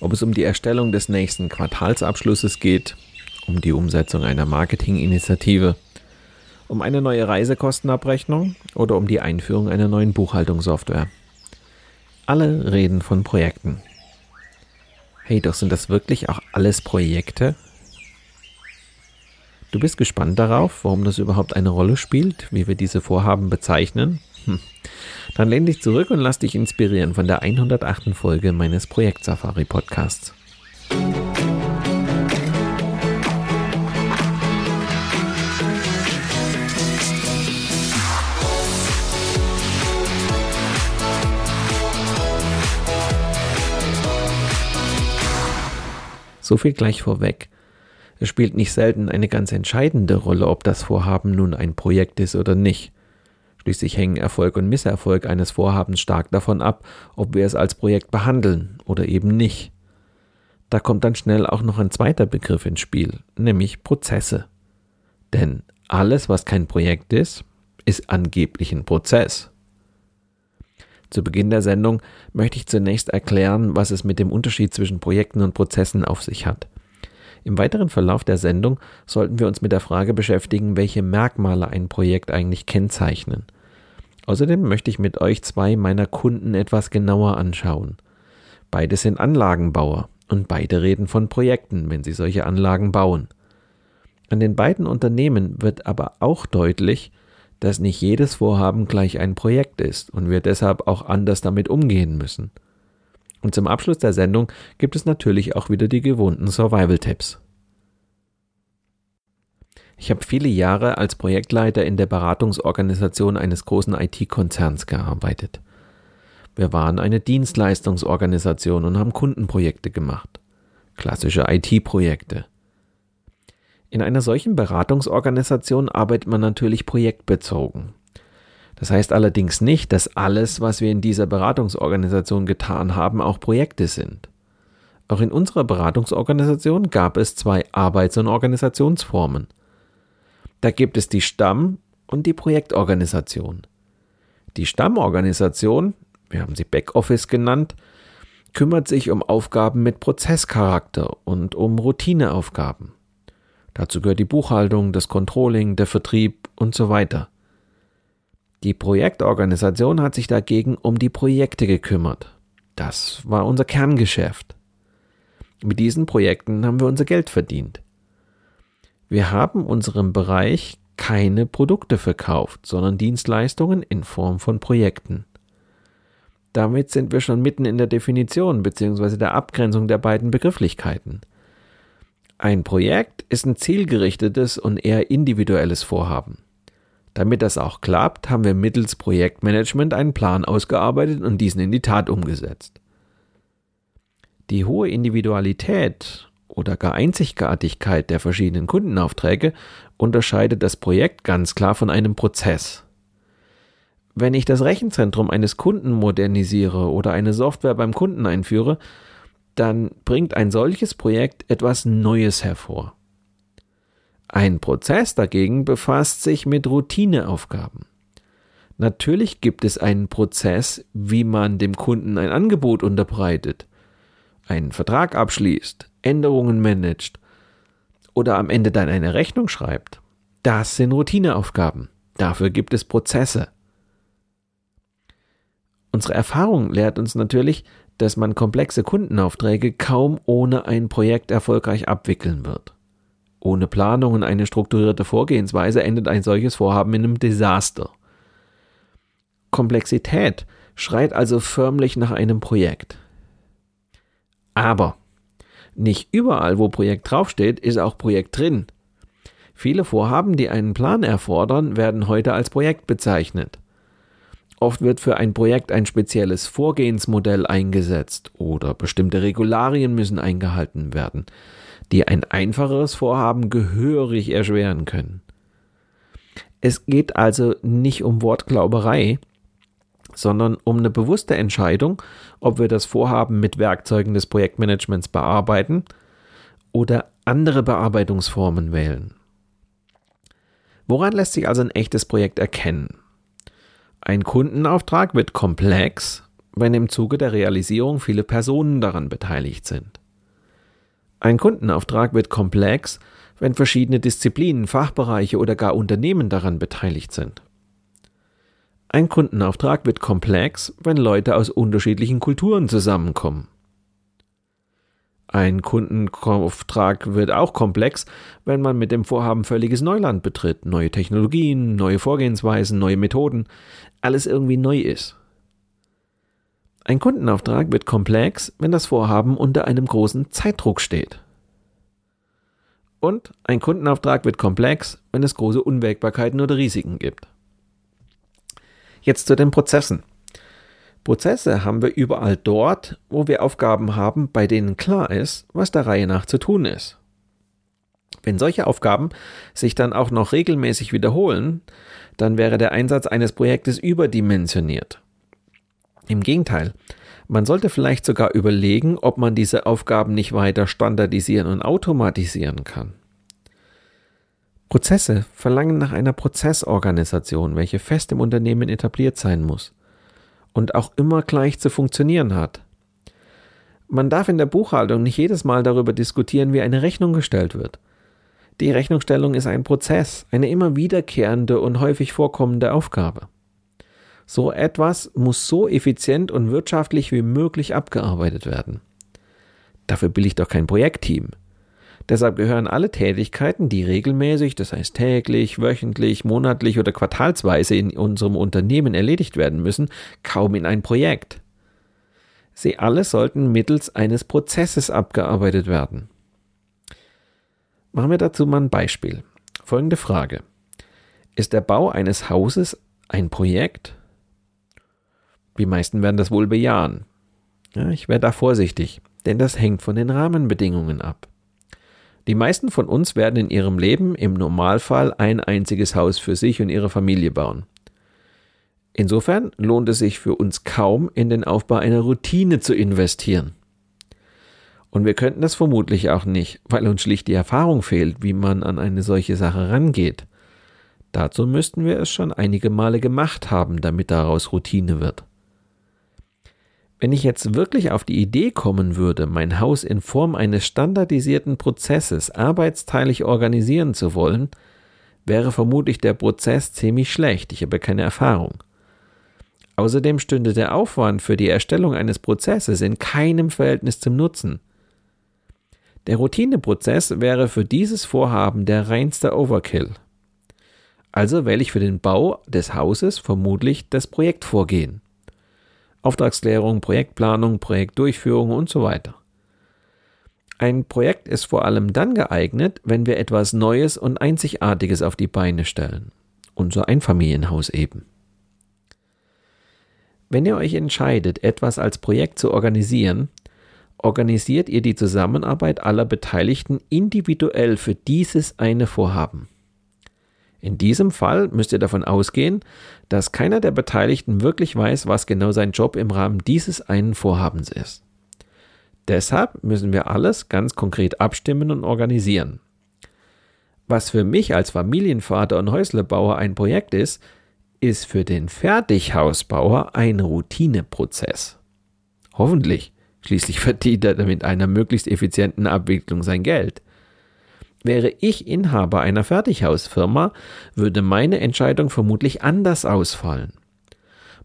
Ob es um die Erstellung des nächsten Quartalsabschlusses geht, um die Umsetzung einer Marketinginitiative, um eine neue Reisekostenabrechnung oder um die Einführung einer neuen Buchhaltungssoftware. Alle reden von Projekten. Hey, doch sind das wirklich auch alles Projekte? Du bist gespannt darauf, warum das überhaupt eine Rolle spielt, wie wir diese Vorhaben bezeichnen? Hm. Dann lehn dich zurück und lass dich inspirieren von der 108. Folge meines Projekt Safari Podcasts. So viel gleich vorweg. Es spielt nicht selten eine ganz entscheidende Rolle, ob das Vorhaben nun ein Projekt ist oder nicht. Schließlich hängen Erfolg und Misserfolg eines Vorhabens stark davon ab, ob wir es als Projekt behandeln oder eben nicht. Da kommt dann schnell auch noch ein zweiter Begriff ins Spiel, nämlich Prozesse. Denn alles, was kein Projekt ist, ist angeblich ein Prozess. Zu Beginn der Sendung möchte ich zunächst erklären, was es mit dem Unterschied zwischen Projekten und Prozessen auf sich hat. Im weiteren Verlauf der Sendung sollten wir uns mit der Frage beschäftigen, welche Merkmale ein Projekt eigentlich kennzeichnen. Außerdem möchte ich mit euch zwei meiner Kunden etwas genauer anschauen. Beide sind Anlagenbauer und beide reden von Projekten, wenn sie solche Anlagen bauen. An den beiden Unternehmen wird aber auch deutlich, dass nicht jedes Vorhaben gleich ein Projekt ist und wir deshalb auch anders damit umgehen müssen. Und zum Abschluss der Sendung gibt es natürlich auch wieder die gewohnten Survival-Tipps. Ich habe viele Jahre als Projektleiter in der Beratungsorganisation eines großen IT-Konzerns gearbeitet. Wir waren eine Dienstleistungsorganisation und haben Kundenprojekte gemacht. Klassische IT-Projekte. In einer solchen Beratungsorganisation arbeitet man natürlich projektbezogen. Das heißt allerdings nicht, dass alles, was wir in dieser Beratungsorganisation getan haben, auch Projekte sind. Auch in unserer Beratungsorganisation gab es zwei Arbeits- und Organisationsformen. Da gibt es die Stamm- und die Projektorganisation. Die Stammorganisation, wir haben sie Backoffice genannt, kümmert sich um Aufgaben mit Prozesscharakter und um Routineaufgaben. Dazu gehört die Buchhaltung, das Controlling, der Vertrieb und so weiter. Die Projektorganisation hat sich dagegen um die Projekte gekümmert. Das war unser Kerngeschäft. Mit diesen Projekten haben wir unser Geld verdient. Wir haben unserem Bereich keine Produkte verkauft, sondern Dienstleistungen in Form von Projekten. Damit sind wir schon mitten in der Definition bzw. der Abgrenzung der beiden Begrifflichkeiten. Ein Projekt ist ein zielgerichtetes und eher individuelles Vorhaben. Damit das auch klappt, haben wir mittels Projektmanagement einen Plan ausgearbeitet und diesen in die Tat umgesetzt. Die hohe Individualität oder gar Einzigartigkeit der verschiedenen Kundenaufträge unterscheidet das Projekt ganz klar von einem Prozess. Wenn ich das Rechenzentrum eines Kunden modernisiere oder eine Software beim Kunden einführe, dann bringt ein solches Projekt etwas Neues hervor. Ein Prozess dagegen befasst sich mit Routineaufgaben. Natürlich gibt es einen Prozess, wie man dem Kunden ein Angebot unterbreitet, einen Vertrag abschließt, Änderungen managt oder am Ende dann eine Rechnung schreibt. Das sind Routineaufgaben. Dafür gibt es Prozesse. Unsere Erfahrung lehrt uns natürlich, dass man komplexe Kundenaufträge kaum ohne ein Projekt erfolgreich abwickeln wird. Ohne Planung und eine strukturierte Vorgehensweise endet ein solches Vorhaben in einem Desaster. Komplexität schreit also förmlich nach einem Projekt. Aber nicht überall, wo Projekt draufsteht, ist auch Projekt drin. Viele Vorhaben, die einen Plan erfordern, werden heute als Projekt bezeichnet. Oft wird für ein Projekt ein spezielles Vorgehensmodell eingesetzt oder bestimmte Regularien müssen eingehalten werden, die ein einfacheres Vorhaben gehörig erschweren können. Es geht also nicht um Wortglauberei, sondern um eine bewusste Entscheidung, ob wir das Vorhaben mit Werkzeugen des Projektmanagements bearbeiten oder andere Bearbeitungsformen wählen. Woran lässt sich also ein echtes Projekt erkennen? Ein Kundenauftrag wird komplex, wenn im Zuge der Realisierung viele Personen daran beteiligt sind. Ein Kundenauftrag wird komplex, wenn verschiedene Disziplinen, Fachbereiche oder gar Unternehmen daran beteiligt sind. Ein Kundenauftrag wird komplex, wenn Leute aus unterschiedlichen Kulturen zusammenkommen. Ein Kundenauftrag wird auch komplex, wenn man mit dem Vorhaben völliges Neuland betritt, neue Technologien, neue Vorgehensweisen, neue Methoden, alles irgendwie neu ist. Ein Kundenauftrag wird komplex, wenn das Vorhaben unter einem großen Zeitdruck steht. Und ein Kundenauftrag wird komplex, wenn es große Unwägbarkeiten oder Risiken gibt. Jetzt zu den Prozessen. Prozesse haben wir überall dort, wo wir Aufgaben haben, bei denen klar ist, was der Reihe nach zu tun ist. Wenn solche Aufgaben sich dann auch noch regelmäßig wiederholen, dann wäre der Einsatz eines Projektes überdimensioniert. Im Gegenteil, man sollte vielleicht sogar überlegen, ob man diese Aufgaben nicht weiter standardisieren und automatisieren kann. Prozesse verlangen nach einer Prozessorganisation, welche fest im Unternehmen etabliert sein muss und auch immer gleich zu funktionieren hat. Man darf in der Buchhaltung nicht jedes Mal darüber diskutieren, wie eine Rechnung gestellt wird. Die Rechnungsstellung ist ein Prozess, eine immer wiederkehrende und häufig vorkommende Aufgabe. So etwas muss so effizient und wirtschaftlich wie möglich abgearbeitet werden. Dafür will ich doch kein Projektteam. Deshalb gehören alle Tätigkeiten, die regelmäßig, das heißt täglich, wöchentlich, monatlich oder quartalsweise in unserem Unternehmen erledigt werden müssen, kaum in ein Projekt. Sie alle sollten mittels eines Prozesses abgearbeitet werden. Machen wir dazu mal ein Beispiel. Folgende Frage. Ist der Bau eines Hauses ein Projekt? Die meisten werden das wohl bejahen. Ja, ich wäre da vorsichtig, denn das hängt von den Rahmenbedingungen ab. Die meisten von uns werden in ihrem Leben im Normalfall ein einziges Haus für sich und ihre Familie bauen. Insofern lohnt es sich für uns kaum, in den Aufbau einer Routine zu investieren. Und wir könnten das vermutlich auch nicht, weil uns schlicht die Erfahrung fehlt, wie man an eine solche Sache rangeht. Dazu müssten wir es schon einige Male gemacht haben, damit daraus Routine wird. Wenn ich jetzt wirklich auf die Idee kommen würde, mein Haus in Form eines standardisierten Prozesses arbeitsteilig organisieren zu wollen, wäre vermutlich der Prozess ziemlich schlecht, ich habe keine Erfahrung. Außerdem stünde der Aufwand für die Erstellung eines Prozesses in keinem Verhältnis zum Nutzen. Der Routineprozess wäre für dieses Vorhaben der reinste Overkill. Also wähle ich für den Bau des Hauses vermutlich das Projektvorgehen. Auftragsklärung, Projektplanung, Projektdurchführung und so weiter. Ein Projekt ist vor allem dann geeignet, wenn wir etwas Neues und Einzigartiges auf die Beine stellen. Unser Einfamilienhaus eben. Wenn ihr euch entscheidet, etwas als Projekt zu organisieren, organisiert ihr die Zusammenarbeit aller Beteiligten individuell für dieses eine Vorhaben. In diesem Fall müsst ihr davon ausgehen, dass keiner der Beteiligten wirklich weiß, was genau sein Job im Rahmen dieses einen Vorhabens ist. Deshalb müssen wir alles ganz konkret abstimmen und organisieren. Was für mich als Familienvater und Häuslebauer ein Projekt ist, ist für den Fertighausbauer ein Routineprozess. Hoffentlich. Schließlich verdient er mit einer möglichst effizienten Abwicklung sein Geld. Wäre ich Inhaber einer Fertighausfirma, würde meine Entscheidung vermutlich anders ausfallen.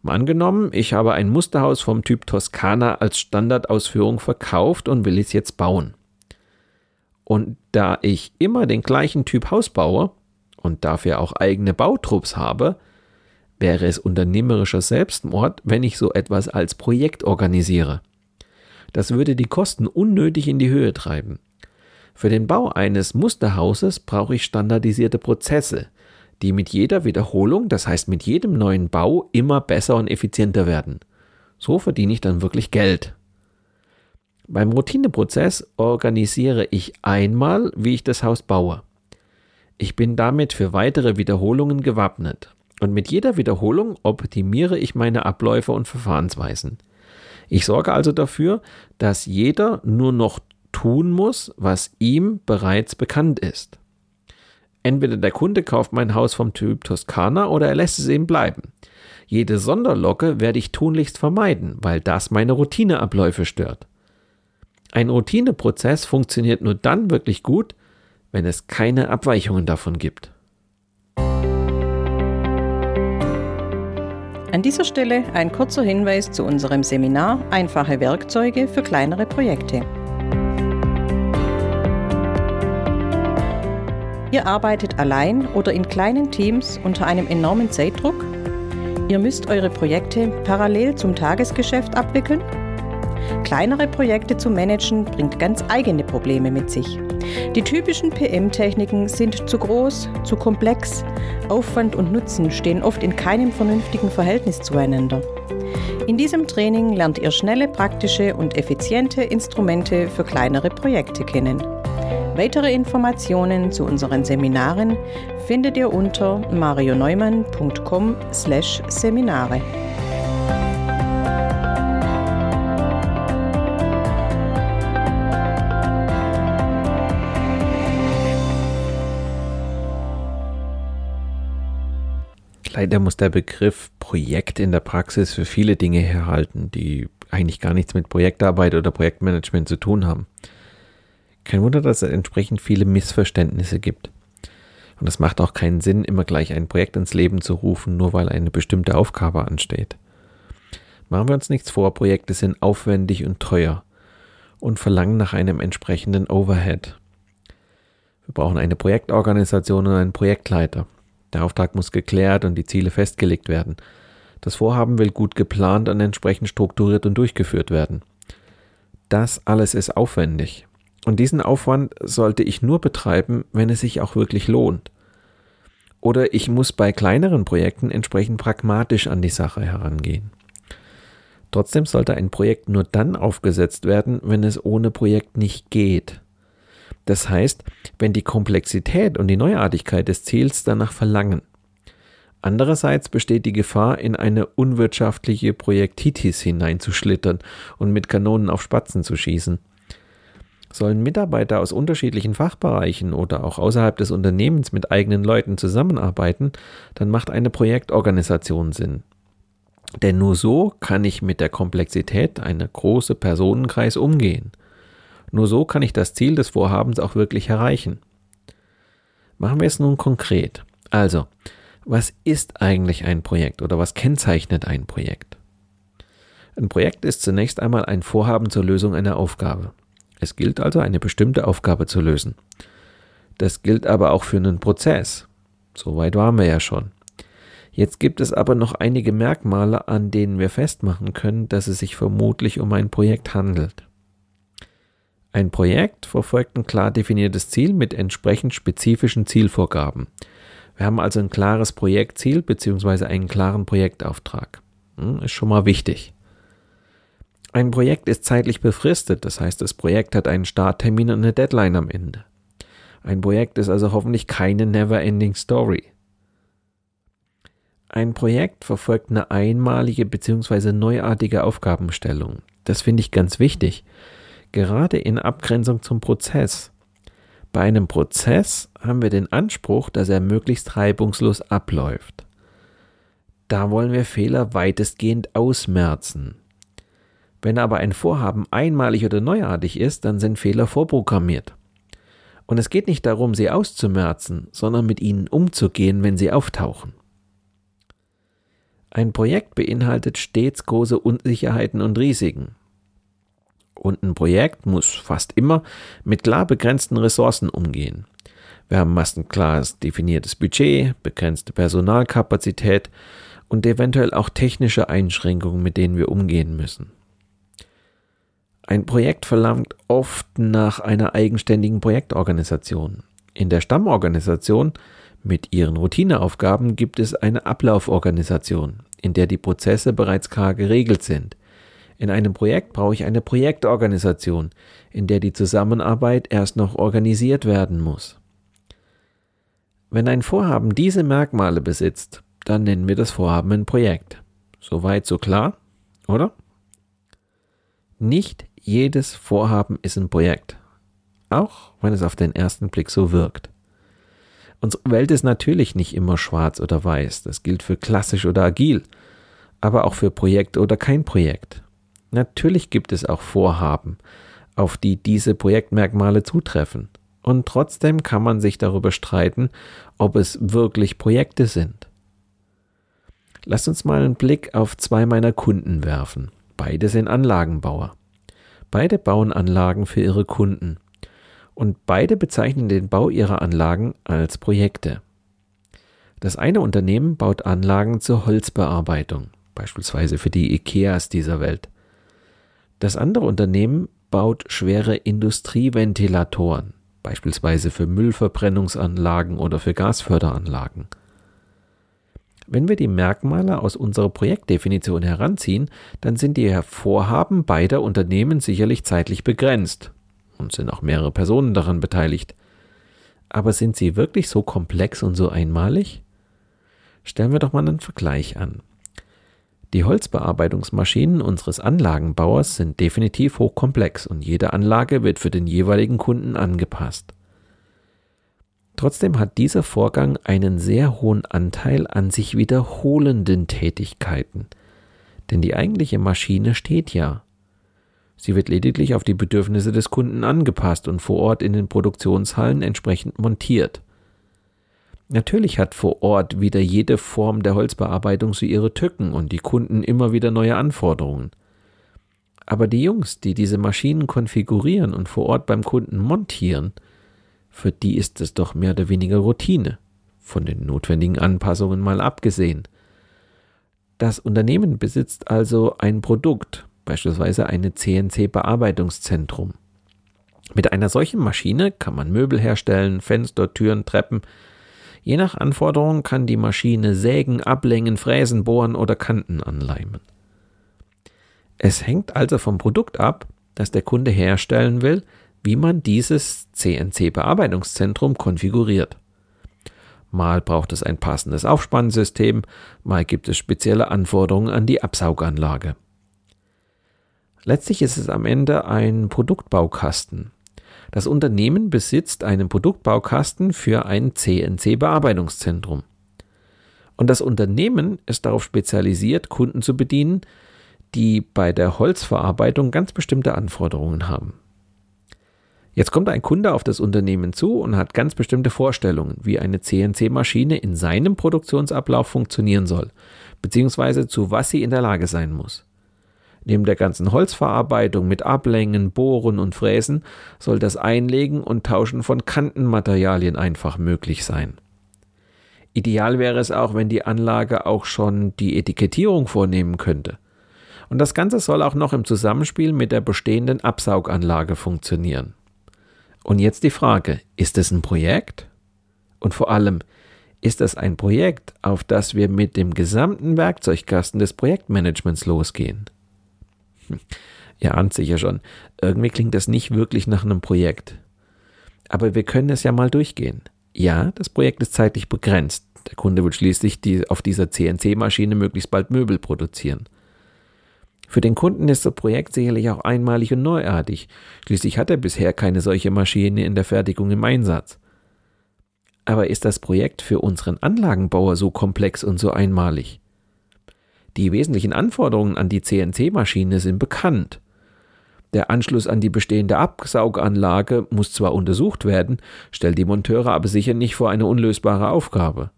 Angenommen, ich habe ein Musterhaus vom Typ Toskana als Standardausführung verkauft und will es jetzt bauen. Und da ich immer den gleichen Typ Haus baue und dafür auch eigene Bautrupps habe, wäre es unternehmerischer Selbstmord, wenn ich so etwas als Projekt organisiere. Das würde die Kosten unnötig in die Höhe treiben. Für den Bau eines Musterhauses brauche ich standardisierte Prozesse, die mit jeder Wiederholung, das heißt mit jedem neuen Bau, immer besser und effizienter werden. So verdiene ich dann wirklich Geld. Beim Routineprozess organisiere ich einmal, wie ich das Haus baue. Ich bin damit für weitere Wiederholungen gewappnet. Und mit jeder Wiederholung optimiere ich meine Abläufe und Verfahrensweisen. Ich sorge also dafür, dass jeder nur noch tun muss, was ihm bereits bekannt ist. Entweder der Kunde kauft mein Haus vom Typ Toskana oder er lässt es eben bleiben. Jede Sonderlocke werde ich tunlichst vermeiden, weil das meine Routineabläufe stört. Ein Routineprozess funktioniert nur dann wirklich gut, wenn es keine Abweichungen davon gibt. An dieser Stelle ein kurzer Hinweis zu unserem Seminar Einfache Werkzeuge für kleinere Projekte. Ihr arbeitet allein oder in kleinen Teams unter einem enormen Zeitdruck? Ihr müsst eure Projekte parallel zum Tagesgeschäft abwickeln? Kleinere Projekte zu managen bringt ganz eigene Probleme mit sich. Die typischen PM-Techniken sind zu groß, zu komplex, Aufwand und Nutzen stehen oft in keinem vernünftigen Verhältnis zueinander. In diesem Training lernt ihr schnelle, praktische und effiziente Instrumente für kleinere Projekte kennen. Weitere Informationen zu unseren Seminaren findet ihr unter marioneumann.com/seminare. Leider muss der Begriff Projekt in der Praxis für viele Dinge herhalten, die eigentlich gar nichts mit Projektarbeit oder Projektmanagement zu tun haben. Kein Wunder, dass es entsprechend viele Missverständnisse gibt. Und es macht auch keinen Sinn, immer gleich ein Projekt ins Leben zu rufen, nur weil eine bestimmte Aufgabe ansteht. Machen wir uns nichts vor, Projekte sind aufwendig und teuer und verlangen nach einem entsprechenden Overhead. Wir brauchen eine Projektorganisation und einen Projektleiter. Der Auftrag muss geklärt und die Ziele festgelegt werden. Das Vorhaben will gut geplant und entsprechend strukturiert und durchgeführt werden. Das alles ist aufwendig. Und diesen Aufwand sollte ich nur betreiben, wenn es sich auch wirklich lohnt. Oder ich muss bei kleineren Projekten entsprechend pragmatisch an die Sache herangehen. Trotzdem sollte ein Projekt nur dann aufgesetzt werden, wenn es ohne Projekt nicht geht. Das heißt, wenn die Komplexität und die Neuartigkeit des Ziels danach verlangen. Andererseits besteht die Gefahr, in eine unwirtschaftliche Projektitis hineinzuschlittern und mit Kanonen auf Spatzen zu schießen. Sollen Mitarbeiter aus unterschiedlichen Fachbereichen oder auch außerhalb des Unternehmens mit eigenen Leuten zusammenarbeiten, dann macht eine Projektorganisation Sinn. Denn nur so kann ich mit der Komplexität einer großen Personenkreis umgehen. Nur so kann ich das Ziel des Vorhabens auch wirklich erreichen. Machen wir es nun konkret. Also, was ist eigentlich ein Projekt oder was kennzeichnet ein Projekt? Ein Projekt ist zunächst einmal ein Vorhaben zur Lösung einer Aufgabe. Es gilt also, eine bestimmte Aufgabe zu lösen. Das gilt aber auch für einen Prozess. Soweit waren wir ja schon. Jetzt gibt es aber noch einige Merkmale, an denen wir festmachen können, dass es sich vermutlich um ein Projekt handelt. Ein Projekt verfolgt ein klar definiertes Ziel mit entsprechend spezifischen Zielvorgaben. Wir haben also ein klares Projektziel bzw. einen klaren Projektauftrag. Hm, ist schon mal wichtig. Ein Projekt ist zeitlich befristet, das heißt, das Projekt hat einen Starttermin und eine Deadline am Ende. Ein Projekt ist also hoffentlich keine never-ending Story. Ein Projekt verfolgt eine einmalige bzw. neuartige Aufgabenstellung. Das finde ich ganz wichtig, gerade in Abgrenzung zum Prozess. Bei einem Prozess haben wir den Anspruch, dass er möglichst reibungslos abläuft. Da wollen wir Fehler weitestgehend ausmerzen. Wenn aber ein Vorhaben einmalig oder neuartig ist, dann sind Fehler vorprogrammiert. Und es geht nicht darum, sie auszumerzen, sondern mit ihnen umzugehen, wenn sie auftauchen. Ein Projekt beinhaltet stets große Unsicherheiten und Risiken. Und ein Projekt muss fast immer mit klar begrenzten Ressourcen umgehen. Wir haben meist ein klar definiertes Budget, begrenzte Personalkapazität und eventuell auch technische Einschränkungen, mit denen wir umgehen müssen. Ein Projekt verlangt oft nach einer eigenständigen Projektorganisation. In der Stammorganisation mit ihren Routineaufgaben gibt es eine Ablauforganisation, in der die Prozesse bereits klar geregelt sind. In einem Projekt brauche ich eine Projektorganisation, in der die Zusammenarbeit erst noch organisiert werden muss. Wenn ein Vorhaben diese Merkmale besitzt, dann nennen wir das Vorhaben ein Projekt. Soweit so klar, oder? Nicht jedes Vorhaben ist ein Projekt, auch wenn es auf den ersten Blick so wirkt. Unsere Welt ist natürlich nicht immer schwarz oder weiß, das gilt für klassisch oder agil, aber auch für Projekt oder kein Projekt. Natürlich gibt es auch Vorhaben, auf die diese Projektmerkmale zutreffen, und trotzdem kann man sich darüber streiten, ob es wirklich Projekte sind. Lasst uns mal einen Blick auf zwei meiner Kunden werfen. Beide sind Anlagenbauer. Beide bauen Anlagen für ihre Kunden. Und beide bezeichnen den Bau ihrer Anlagen als Projekte. Das eine Unternehmen baut Anlagen zur Holzbearbeitung, beispielsweise für die IKEAs dieser Welt. Das andere Unternehmen baut schwere Industrieventilatoren, beispielsweise für Müllverbrennungsanlagen oder für Gasförderanlagen. Wenn wir die Merkmale aus unserer Projektdefinition heranziehen, dann sind die Vorhaben beider Unternehmen sicherlich zeitlich begrenzt und sind auch mehrere Personen daran beteiligt. Aber sind sie wirklich so komplex und so einmalig? Stellen wir doch mal einen Vergleich an. Die Holzbearbeitungsmaschinen unseres Anlagenbauers sind definitiv hochkomplex und jede Anlage wird für den jeweiligen Kunden angepasst. Trotzdem hat dieser Vorgang einen sehr hohen Anteil an sich wiederholenden Tätigkeiten. Denn die eigentliche Maschine steht ja. Sie wird lediglich auf die Bedürfnisse des Kunden angepasst und vor Ort in den Produktionshallen entsprechend montiert. Natürlich hat vor Ort wieder jede Form der Holzbearbeitung so ihre Tücken und die Kunden immer wieder neue Anforderungen. Aber die Jungs, die diese Maschinen konfigurieren und vor Ort beim Kunden montieren, für die ist es doch mehr oder weniger Routine, von den notwendigen Anpassungen mal abgesehen. Das Unternehmen besitzt also ein Produkt, beispielsweise eine CNC-Bearbeitungszentrum. Mit einer solchen Maschine kann man Möbel herstellen, Fenster, Türen, Treppen. Je nach Anforderung kann die Maschine sägen, ablängen, fräsen, bohren oder Kanten anleimen. Es hängt also vom Produkt ab, das der Kunde herstellen will, wie man dieses CNC-Bearbeitungszentrum konfiguriert. Mal braucht es ein passendes Aufspannsystem, mal gibt es spezielle Anforderungen an die Absauganlage. Letztlich ist es am Ende ein Produktbaukasten. Das Unternehmen besitzt einen Produktbaukasten für ein CNC-Bearbeitungszentrum. Und das Unternehmen ist darauf spezialisiert, Kunden zu bedienen, die bei der Holzverarbeitung ganz bestimmte Anforderungen haben. Jetzt kommt ein Kunde auf das Unternehmen zu und hat ganz bestimmte Vorstellungen, wie eine CNC-Maschine in seinem Produktionsablauf funktionieren soll, beziehungsweise zu was sie in der Lage sein muss. Neben der ganzen Holzverarbeitung mit Ablängen, Bohren und Fräsen soll das Einlegen und Tauschen von Kantenmaterialien einfach möglich sein. Ideal wäre es auch, wenn die Anlage auch schon die Etikettierung vornehmen könnte. Und das Ganze soll auch noch im Zusammenspiel mit der bestehenden Absauganlage funktionieren. Und jetzt die Frage, ist es ein Projekt? Und vor allem, ist das ein Projekt, auf das wir mit dem gesamten Werkzeugkasten des Projektmanagements losgehen? Hm. Ihr ahnt sicher schon, irgendwie klingt das nicht wirklich nach einem Projekt. Aber wir können es ja mal durchgehen. Ja, das Projekt ist zeitlich begrenzt. Der Kunde will schließlich die, auf dieser CNC-Maschine möglichst bald Möbel produzieren. Für den Kunden ist das Projekt sicherlich auch einmalig und neuartig. Schließlich hat er bisher keine solche Maschine in der Fertigung im Einsatz. Aber ist das Projekt für unseren Anlagenbauer so komplex und so einmalig? Die wesentlichen Anforderungen an die CNC-Maschine sind bekannt. Der Anschluss an die bestehende Absauganlage muss zwar untersucht werden, stellt die Monteure aber sicher nicht vor eine unlösbare Aufgabe.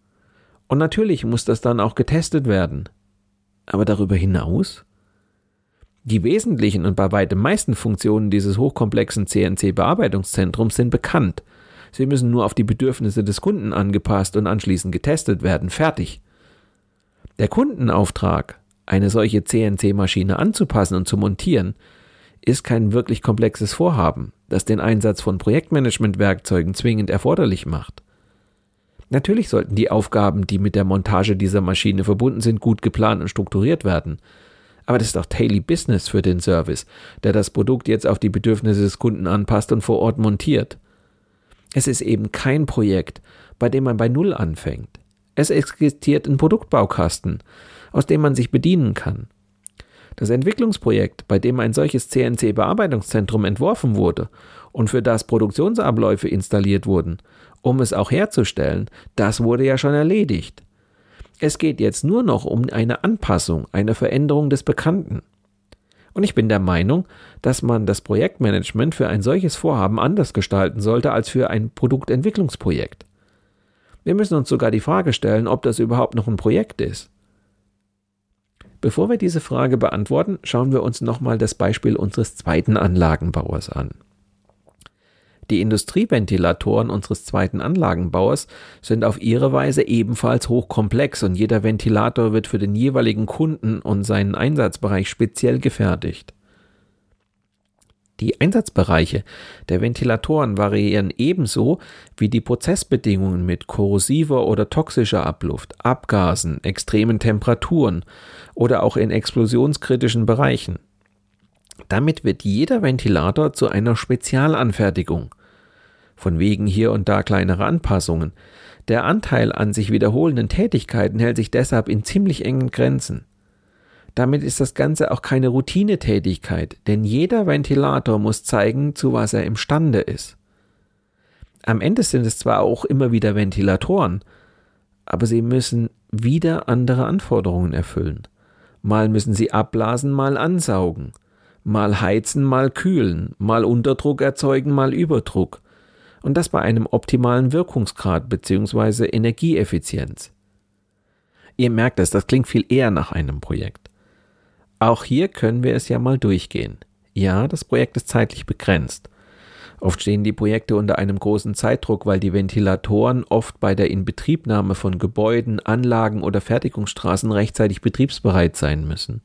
Und natürlich muss das dann auch getestet werden. Aber darüber hinaus? Die wesentlichen und bei weitem meisten Funktionen dieses hochkomplexen CNC-Bearbeitungszentrums sind bekannt. Sie müssen nur auf die Bedürfnisse des Kunden angepasst und anschließend getestet werden. Fertig. Der Kundenauftrag, eine solche CNC-Maschine anzupassen und zu montieren, ist kein wirklich komplexes Vorhaben, das den Einsatz von Projektmanagement-Werkzeugen zwingend erforderlich macht. Natürlich sollten die Aufgaben, die mit der Montage dieser Maschine verbunden sind, gut geplant und strukturiert werden. Aber das ist doch Daily Business für den Service, der das Produkt jetzt auf die Bedürfnisse des Kunden anpasst und vor Ort montiert. Es ist eben kein Projekt, bei dem man bei Null anfängt. Es existiert ein Produktbaukasten, aus dem man sich bedienen kann. Das Entwicklungsprojekt, bei dem ein solches CNC-Bearbeitungszentrum entworfen wurde und für das Produktionsabläufe installiert wurden, um es auch herzustellen, das wurde ja schon erledigt. Es geht jetzt nur noch um eine Anpassung, eine Veränderung des Bekannten. Und ich bin der Meinung, dass man das Projektmanagement für ein solches Vorhaben anders gestalten sollte als für ein Produktentwicklungsprojekt. Wir müssen uns sogar die Frage stellen, ob das überhaupt noch ein Projekt ist. Bevor wir diese Frage beantworten, schauen wir uns nochmal das Beispiel unseres zweiten Anlagenbauers an. Die Industrieventilatoren unseres zweiten Anlagenbauers sind auf ihre Weise ebenfalls hochkomplex und jeder Ventilator wird für den jeweiligen Kunden und seinen Einsatzbereich speziell gefertigt. Die Einsatzbereiche der Ventilatoren variieren ebenso wie die Prozessbedingungen mit korrosiver oder toxischer Abluft, Abgasen, extremen Temperaturen oder auch in explosionskritischen Bereichen. Damit wird jeder Ventilator zu einer Spezialanfertigung. Von wegen hier und da kleinere Anpassungen. Der Anteil an sich wiederholenden Tätigkeiten hält sich deshalb in ziemlich engen Grenzen. Damit ist das Ganze auch keine Routinetätigkeit, denn jeder Ventilator muss zeigen, zu was er imstande ist. Am Ende sind es zwar auch immer wieder Ventilatoren, aber sie müssen wieder andere Anforderungen erfüllen. Mal müssen sie abblasen, mal ansaugen, mal heizen, mal kühlen, mal Unterdruck erzeugen, mal Überdruck. Und das bei einem optimalen Wirkungsgrad bzw. Energieeffizienz. Ihr merkt es, das klingt viel eher nach einem Projekt. Auch hier können wir es ja mal durchgehen. Ja, das Projekt ist zeitlich begrenzt. Oft stehen die Projekte unter einem großen Zeitdruck, weil die Ventilatoren oft bei der Inbetriebnahme von Gebäuden, Anlagen oder Fertigungsstraßen rechtzeitig betriebsbereit sein müssen.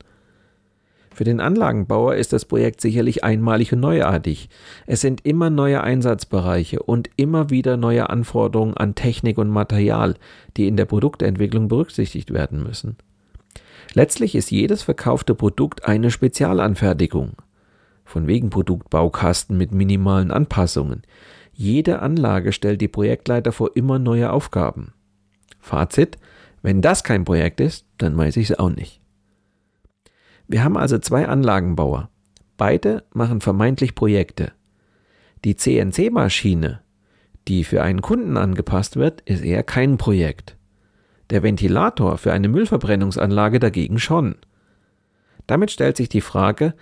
Für den Anlagenbauer ist das Projekt sicherlich einmalig und neuartig. Es sind immer neue Einsatzbereiche und immer wieder neue Anforderungen an Technik und Material, die in der Produktentwicklung berücksichtigt werden müssen. Letztlich ist jedes verkaufte Produkt eine Spezialanfertigung. Von wegen Produktbaukasten mit minimalen Anpassungen. Jede Anlage stellt die Projektleiter vor immer neue Aufgaben. Fazit, wenn das kein Projekt ist, dann weiß ich es auch nicht. Wir haben also zwei Anlagenbauer. Beide machen vermeintlich Projekte. Die CNC-Maschine, die für einen Kunden angepasst wird, ist eher kein Projekt. Der Ventilator für eine Müllverbrennungsanlage dagegen schon. Damit stellt sich die Frage,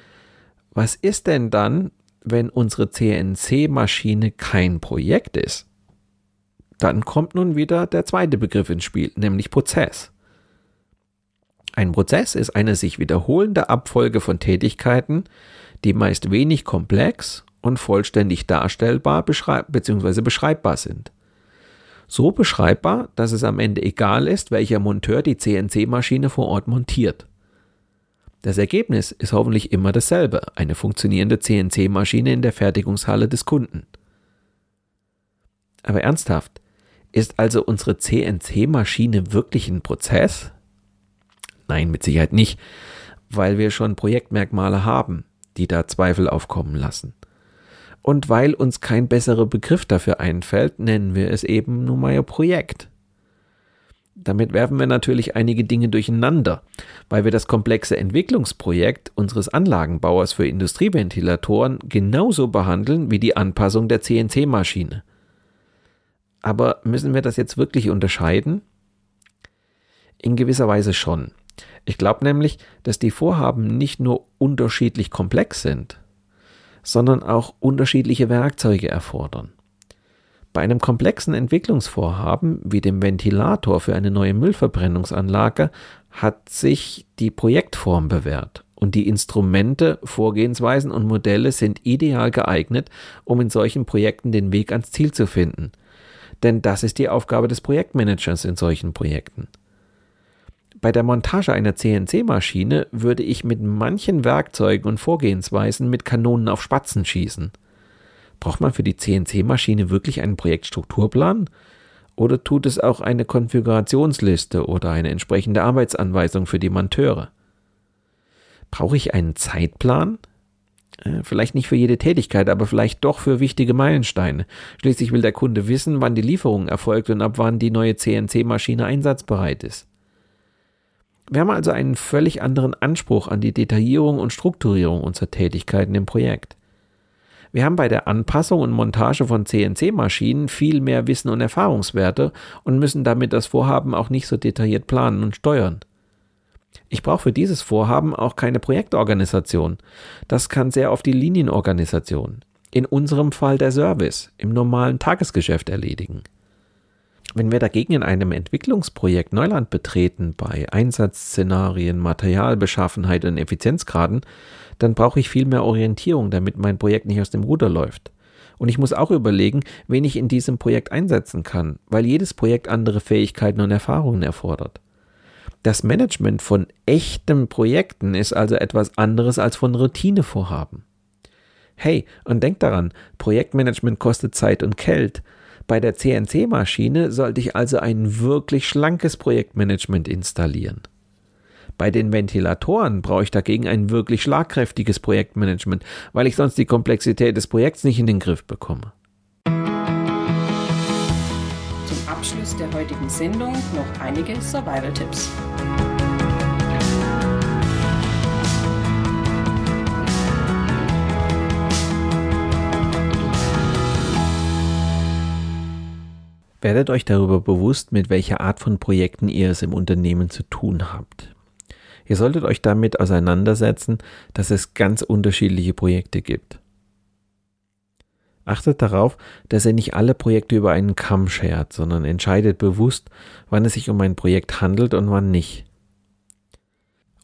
was ist denn dann, wenn unsere CNC-Maschine kein Projekt ist? Dann kommt nun wieder der zweite Begriff ins Spiel, nämlich Prozess. Ein Prozess ist eine sich wiederholende Abfolge von Tätigkeiten, die meist wenig komplex und vollständig darstellbar bzw. beschreibbar sind so beschreibbar, dass es am Ende egal ist, welcher Monteur die CNC-Maschine vor Ort montiert. Das Ergebnis ist hoffentlich immer dasselbe, eine funktionierende CNC-Maschine in der Fertigungshalle des Kunden. Aber ernsthaft, ist also unsere CNC-Maschine wirklich ein Prozess? Nein, mit Sicherheit nicht, weil wir schon Projektmerkmale haben, die da Zweifel aufkommen lassen. Und weil uns kein besserer Begriff dafür einfällt, nennen wir es eben nun mal Projekt. Damit werfen wir natürlich einige Dinge durcheinander, weil wir das komplexe Entwicklungsprojekt unseres Anlagenbauers für Industrieventilatoren genauso behandeln wie die Anpassung der CNC-Maschine. Aber müssen wir das jetzt wirklich unterscheiden? In gewisser Weise schon. Ich glaube nämlich, dass die Vorhaben nicht nur unterschiedlich komplex sind, sondern auch unterschiedliche Werkzeuge erfordern. Bei einem komplexen Entwicklungsvorhaben wie dem Ventilator für eine neue Müllverbrennungsanlage hat sich die Projektform bewährt Und die Instrumente, Vorgehensweisen und Modelle sind ideal geeignet, um in solchen Projekten den Weg ans Ziel zu finden. Denn das ist die Aufgabe des Projektmanagers in solchen Projekten. Bei der Montage einer CNC-Maschine würde ich mit manchen Werkzeugen und Vorgehensweisen mit Kanonen auf Spatzen schießen. Braucht man für die CNC-Maschine wirklich einen Projektstrukturplan? Oder tut es auch eine Konfigurationsliste oder eine entsprechende Arbeitsanweisung für die Monteure? Brauche ich einen Zeitplan? Äh, vielleicht nicht für jede Tätigkeit, aber vielleicht doch für wichtige Meilensteine. Schließlich will der Kunde wissen, wann die Lieferung erfolgt und ab wann die neue CNC-Maschine einsatzbereit ist. Wir haben also einen völlig anderen Anspruch an die Detaillierung und Strukturierung unserer Tätigkeiten im Projekt. Wir haben bei der Anpassung und Montage von CNC-Maschinen viel mehr Wissen und Erfahrungswerte und müssen damit das Vorhaben auch nicht so detailliert planen und steuern. Ich brauche für dieses Vorhaben auch keine Projektorganisation. Das kann sehr oft die Linienorganisation, in unserem Fall der Service, im normalen Tagesgeschäft erledigen. Wenn wir dagegen in einem Entwicklungsprojekt Neuland betreten, bei Einsatzszenarien, Materialbeschaffenheit und Effizienzgraden, dann brauche ich viel mehr Orientierung, damit mein Projekt nicht aus dem Ruder läuft. Und ich muss auch überlegen, wen ich in diesem Projekt einsetzen kann, weil jedes Projekt andere Fähigkeiten und Erfahrungen erfordert. Das Management von echten Projekten ist also etwas anderes als von Routinevorhaben. Hey, und denk daran, Projektmanagement kostet Zeit und Geld. Bei der CNC-Maschine sollte ich also ein wirklich schlankes Projektmanagement installieren. Bei den Ventilatoren brauche ich dagegen ein wirklich schlagkräftiges Projektmanagement, weil ich sonst die Komplexität des Projekts nicht in den Griff bekomme. Zum Abschluss der heutigen Sendung noch einige Survival-Tipps. Werdet euch darüber bewusst, mit welcher Art von Projekten ihr es im Unternehmen zu tun habt. Ihr solltet euch damit auseinandersetzen, dass es ganz unterschiedliche Projekte gibt. Achtet darauf, dass ihr nicht alle Projekte über einen Kamm schert, sondern entscheidet bewusst, wann es sich um ein Projekt handelt und wann nicht.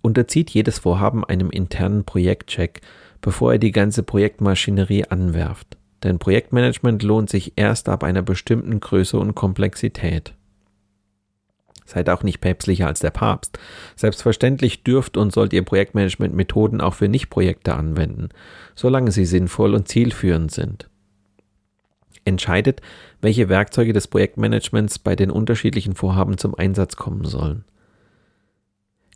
Unterzieht jedes Vorhaben einem internen Projektcheck, bevor ihr die ganze Projektmaschinerie anwerft. Denn Projektmanagement lohnt sich erst ab einer bestimmten Größe und Komplexität. Seid auch nicht päpstlicher als der Papst. Selbstverständlich dürft und sollt ihr Projektmanagement-Methoden auch für Nicht-Projekte anwenden, solange sie sinnvoll und zielführend sind. Entscheidet, welche Werkzeuge des Projektmanagements bei den unterschiedlichen Vorhaben zum Einsatz kommen sollen.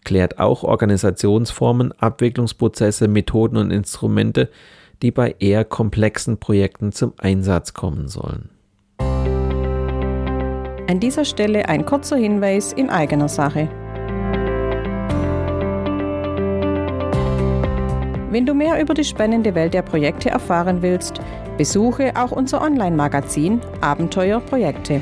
Klärt auch Organisationsformen, Abwicklungsprozesse, Methoden und Instrumente, die bei eher komplexen Projekten zum Einsatz kommen sollen. An dieser Stelle ein kurzer Hinweis in eigener Sache. Wenn du mehr über die spannende Welt der Projekte erfahren willst, besuche auch unser Online-Magazin Abenteuer Projekte.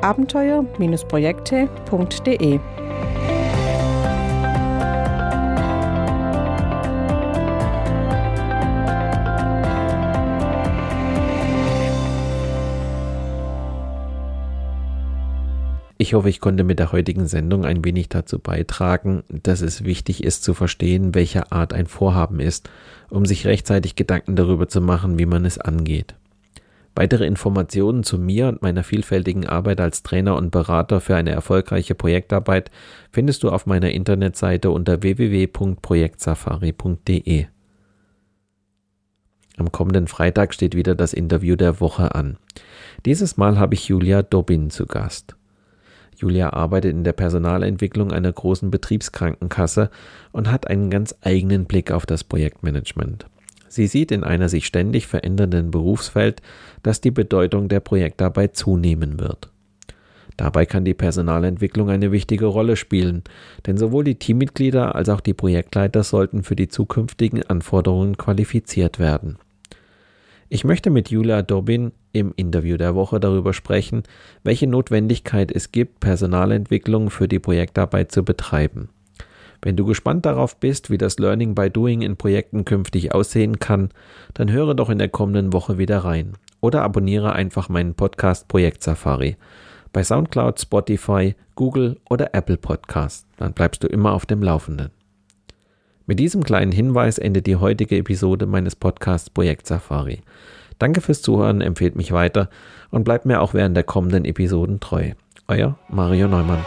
abenteuer-projekte.de. Ich hoffe, ich konnte mit der heutigen Sendung ein wenig dazu beitragen, dass es wichtig ist zu verstehen, welche Art ein Vorhaben ist, um sich rechtzeitig Gedanken darüber zu machen, wie man es angeht. Weitere Informationen zu mir und meiner vielfältigen Arbeit als Trainer und Berater für eine erfolgreiche Projektarbeit findest du auf meiner Internetseite unter www.projektsafari.de. Am kommenden Freitag steht wieder das Interview der Woche an. Dieses Mal habe ich Julia Dobbin zu Gast. Julia arbeitet in der Personalentwicklung einer großen Betriebskrankenkasse und hat einen ganz eigenen Blick auf das Projektmanagement. Sie sieht in einer sich ständig verändernden Berufsfeld, dass die Bedeutung der Projektarbeit zunehmen wird. Dabei kann die Personalentwicklung eine wichtige Rolle spielen, denn sowohl die Teammitglieder als auch die Projektleiter sollten für die zukünftigen Anforderungen qualifiziert werden. Ich möchte mit Julia Dobin im Interview der Woche darüber sprechen, welche Notwendigkeit es gibt, Personalentwicklung für die Projektarbeit zu betreiben. Wenn du gespannt darauf bist, wie das Learning by Doing in Projekten künftig aussehen kann, dann höre doch in der kommenden Woche wieder rein oder abonniere einfach meinen Podcast Projekt Safari bei SoundCloud, Spotify, Google oder Apple Podcast. Dann bleibst du immer auf dem Laufenden. Mit diesem kleinen Hinweis endet die heutige Episode meines Podcasts Projekt Safari. Danke fürs Zuhören, empfehlt mich weiter und bleibt mir auch während der kommenden Episoden treu. Euer Mario Neumann.